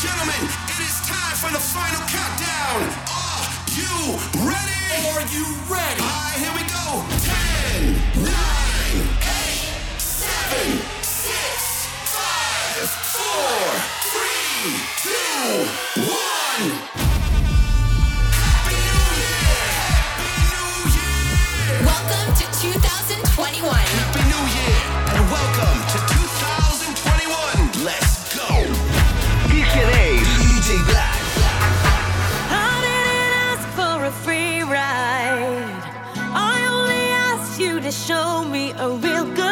gentlemen, it is time for the final countdown. Are you ready? Are you ready? All right, here we go. 10, 9, 8, 7, 6, 5, 4, 3, 2, 1. show me a real good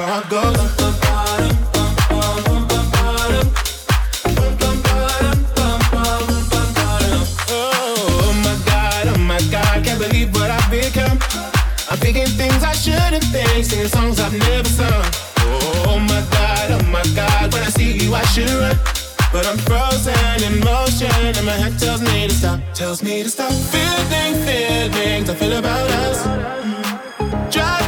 I go. singing songs I've never sung. Oh my god, oh my god, when I see you I should run. But I'm frozen in motion and my head tells me to stop, tells me to stop. Feeling feelings I feel about us. Driving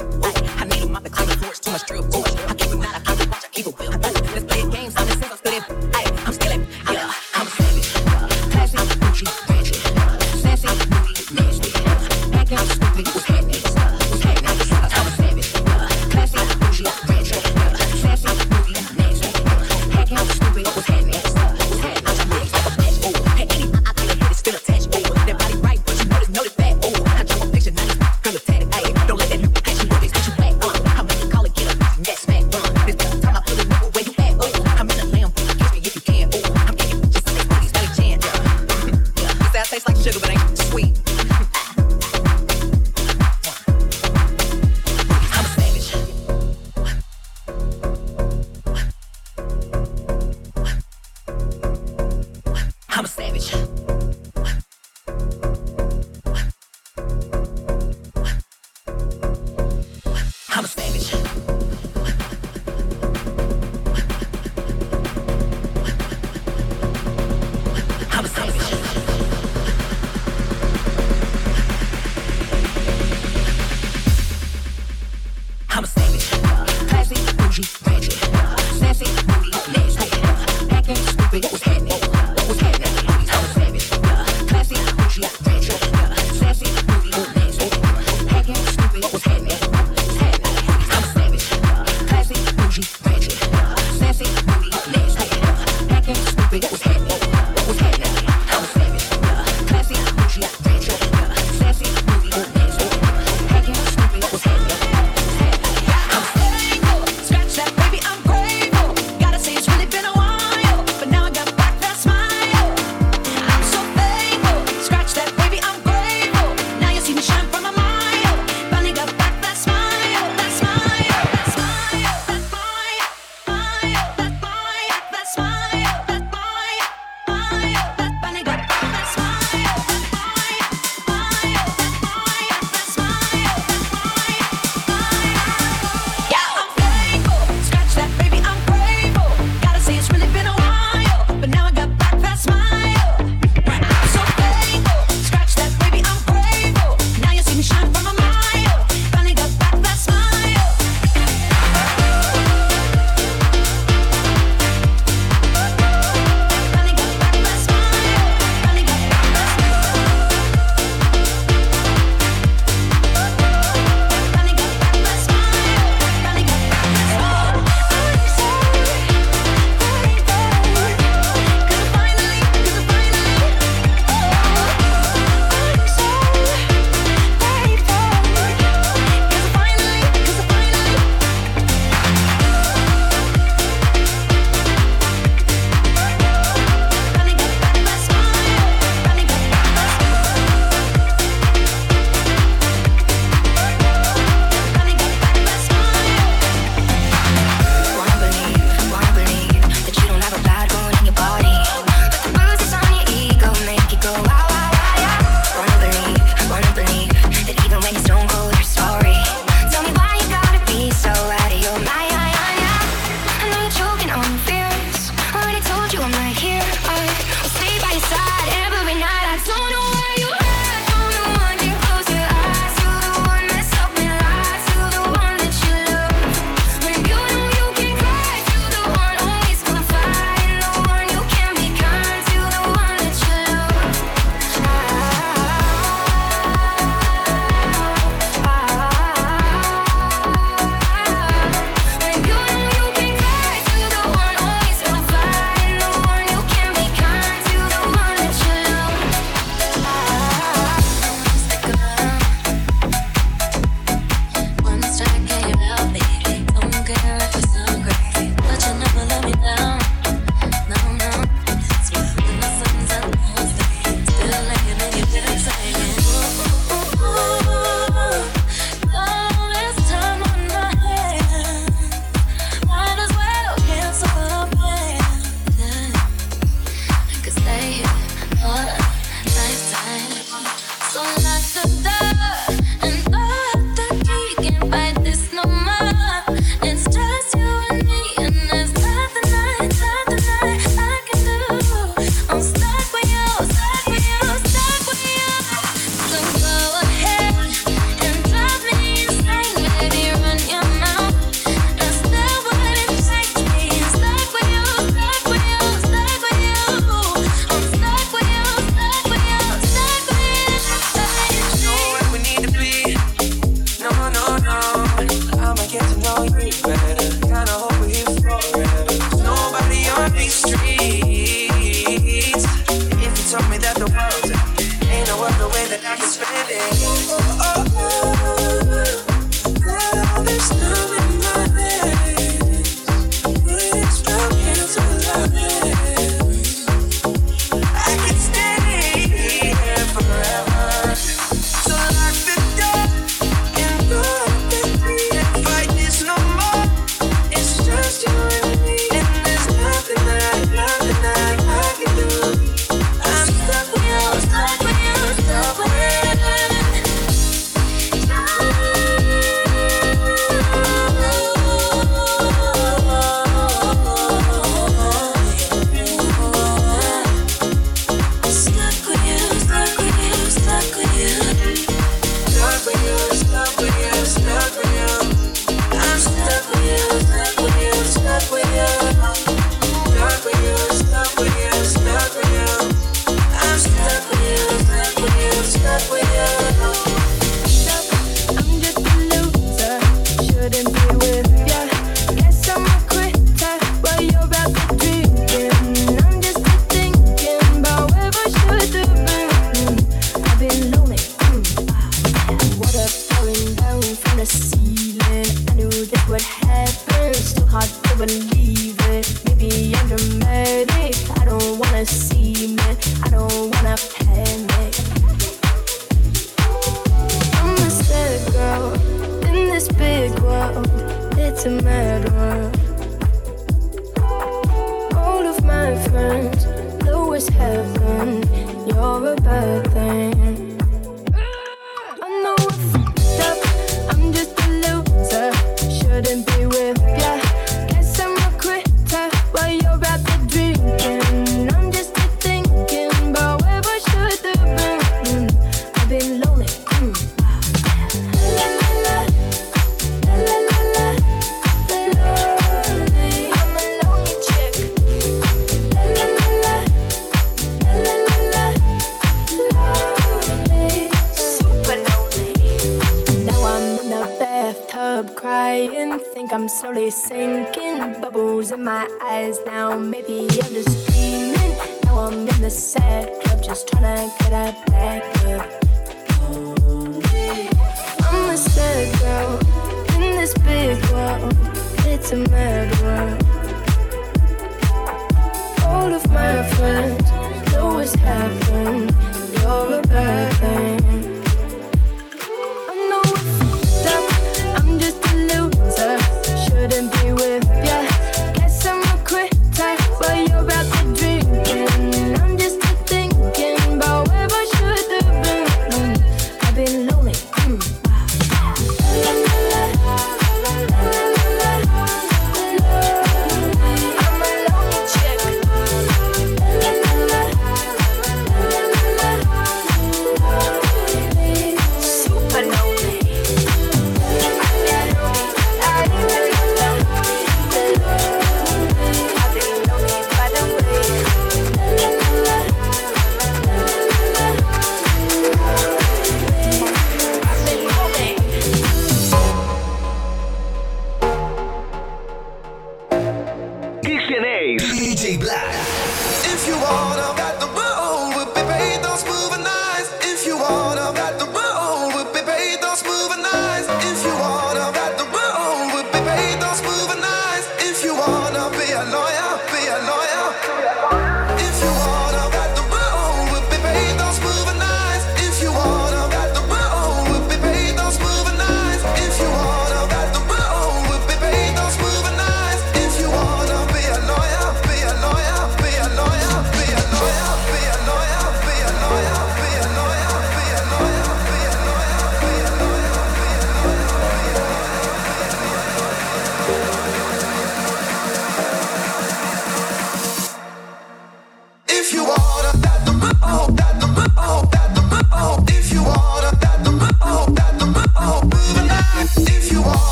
I'm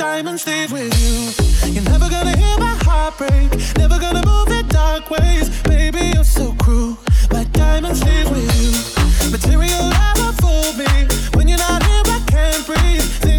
time and stay with you. You're never gonna hear my heart break, never gonna move in dark ways. Baby, you're so cruel. My diamonds stays with you. Material never fooled me. When you're not here, I can't breathe.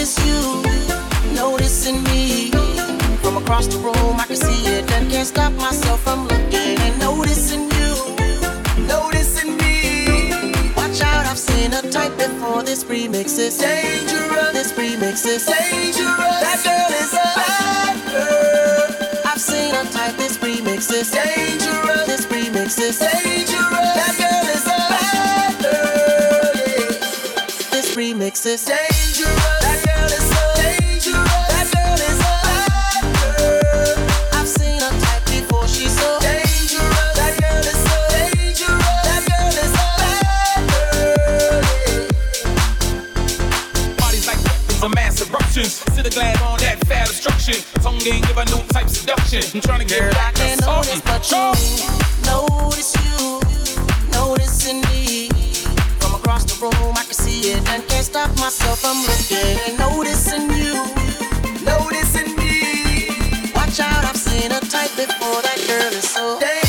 notice you noticing me from across the room. I can see it and can't stop myself from looking and noticing you, noticing me. Watch out, I've seen a type before. This remix is dangerous. This remix is dangerous. That girl is a bad girl. I've seen a type. This remix is dangerous. This remix is dangerous. That girl is a bad girl. This remix is dangerous. game, give a new type seduction. I'm trying to get yeah. back and notice, but you notice you noticing me from across the room. I can see it and can't stop myself from looking, noticing you, noticing me. Watch out, I've seen a type before. That girl is so. Damn.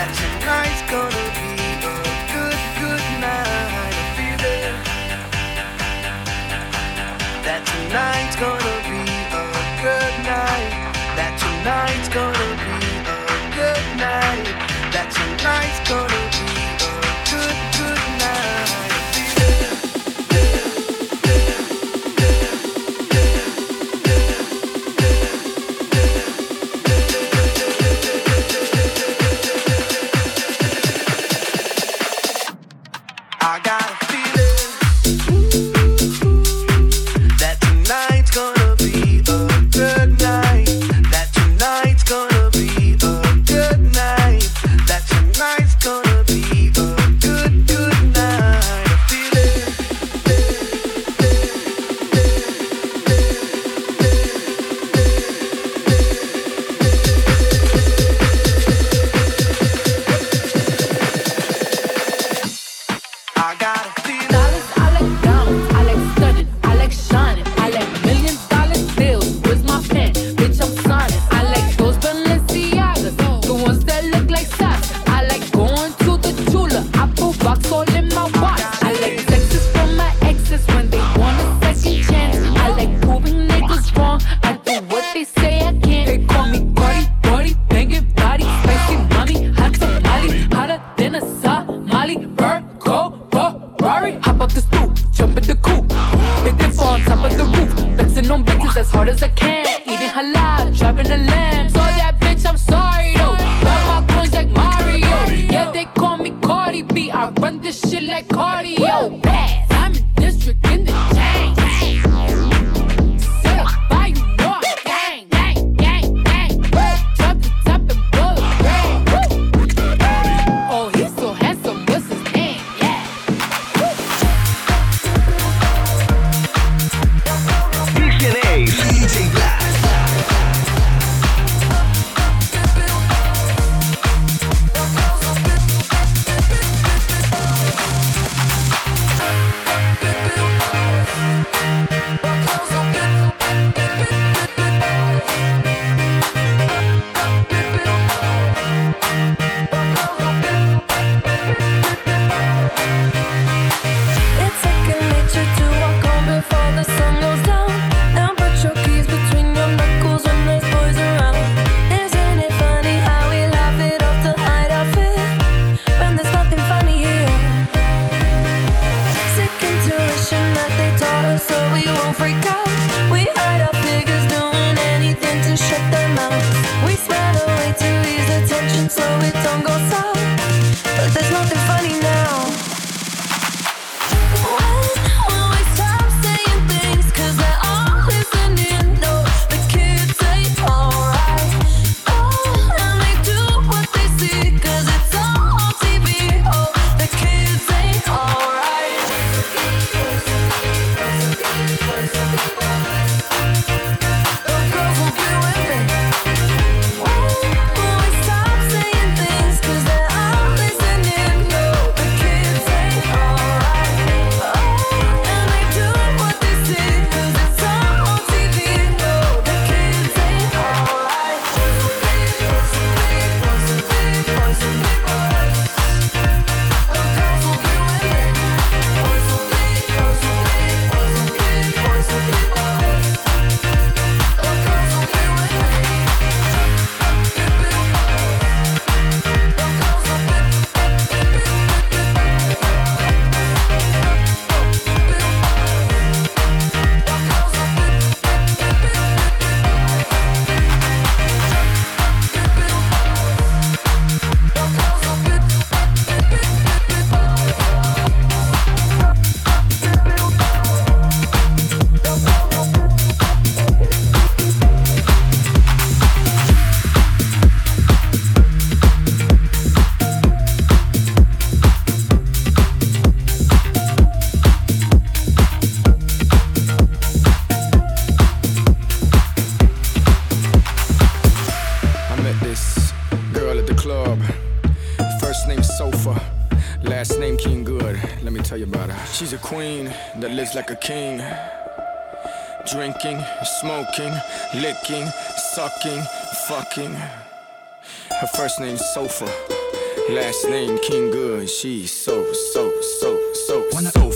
that tonight's gonna that lives like a king. Drinking, smoking, licking, sucking, fucking. Her first name's Sofa, last name King Good. She's so, so, so, so, so.